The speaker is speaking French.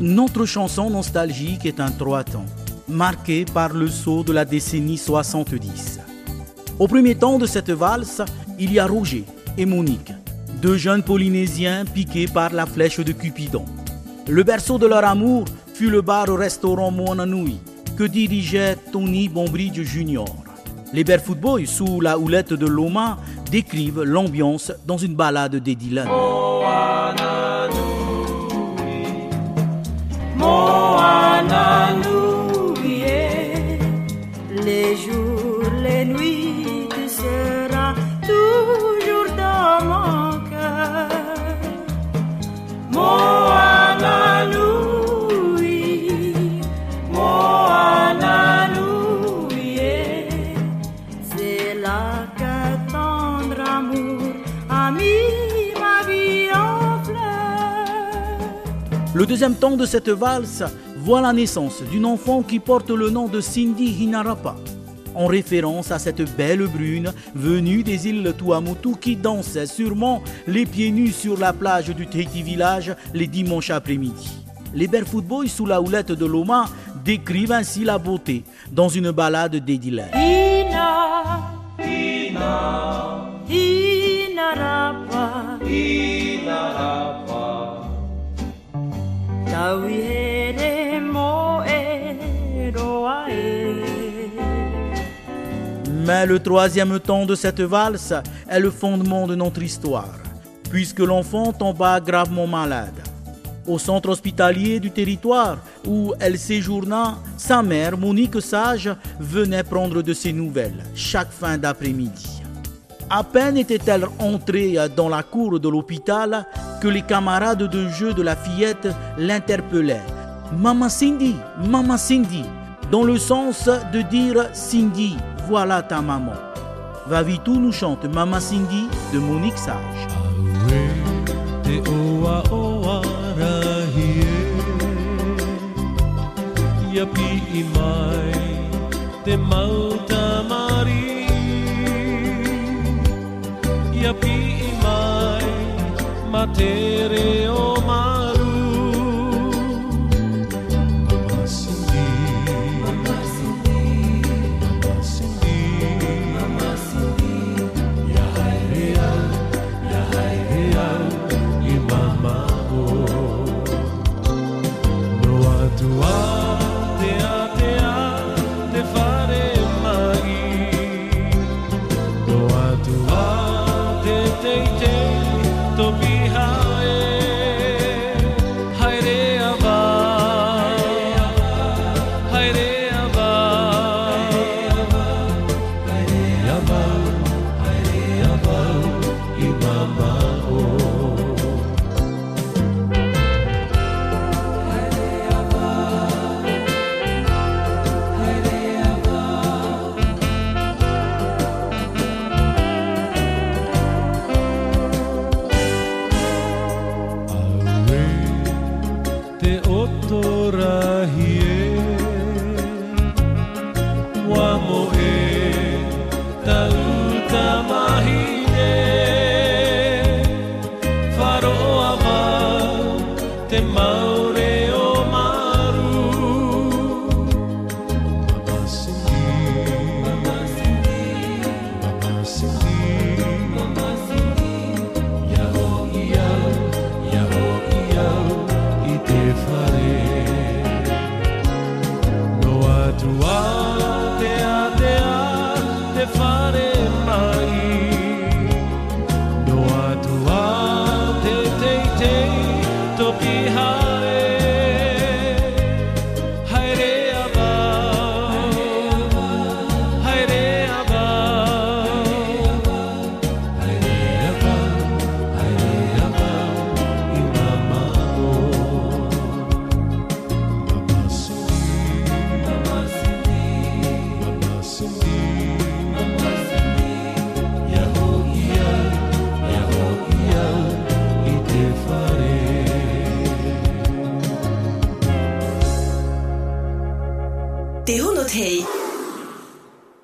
Notre chanson nostalgique est un trois temps, marqué par le saut de la décennie 70. Au premier temps de cette valse, il y a Roger et Monique, deux jeunes Polynésiens piqués par la flèche de Cupidon. Le berceau de leur amour fut le bar-restaurant Moananui, que dirigeait Tony Bombridge Jr. Les Barefoot Boys, sous la houlette de Loma, décrivent l'ambiance dans une balade des Dylan. Le deuxième temps de cette valse voit la naissance d'une enfant qui porte le nom de Cindy Hinarapa, en référence à cette belle brune venue des îles Tuamotu qui dansait sûrement les pieds nus sur la plage du Tahiti Village les dimanches après-midi. Les Barefoot Boys sous la houlette de Loma décrivent ainsi la beauté dans une balade Inarapa, Inarapa, Mais le troisième temps de cette valse est le fondement de notre histoire, puisque l'enfant tomba gravement malade. Au centre hospitalier du territoire où elle séjourna, sa mère, Monique Sage, venait prendre de ses nouvelles chaque fin d'après-midi. À peine était-elle entrée dans la cour de l'hôpital que les camarades de jeu de la fillette l'interpellaient. Maman Cindy, Maman Cindy, dans le sens de dire Cindy, voilà ta maman. Vavitu nous chante Maman Cindy de Monique Sage. apii mai materiomai. here. Te Te Hei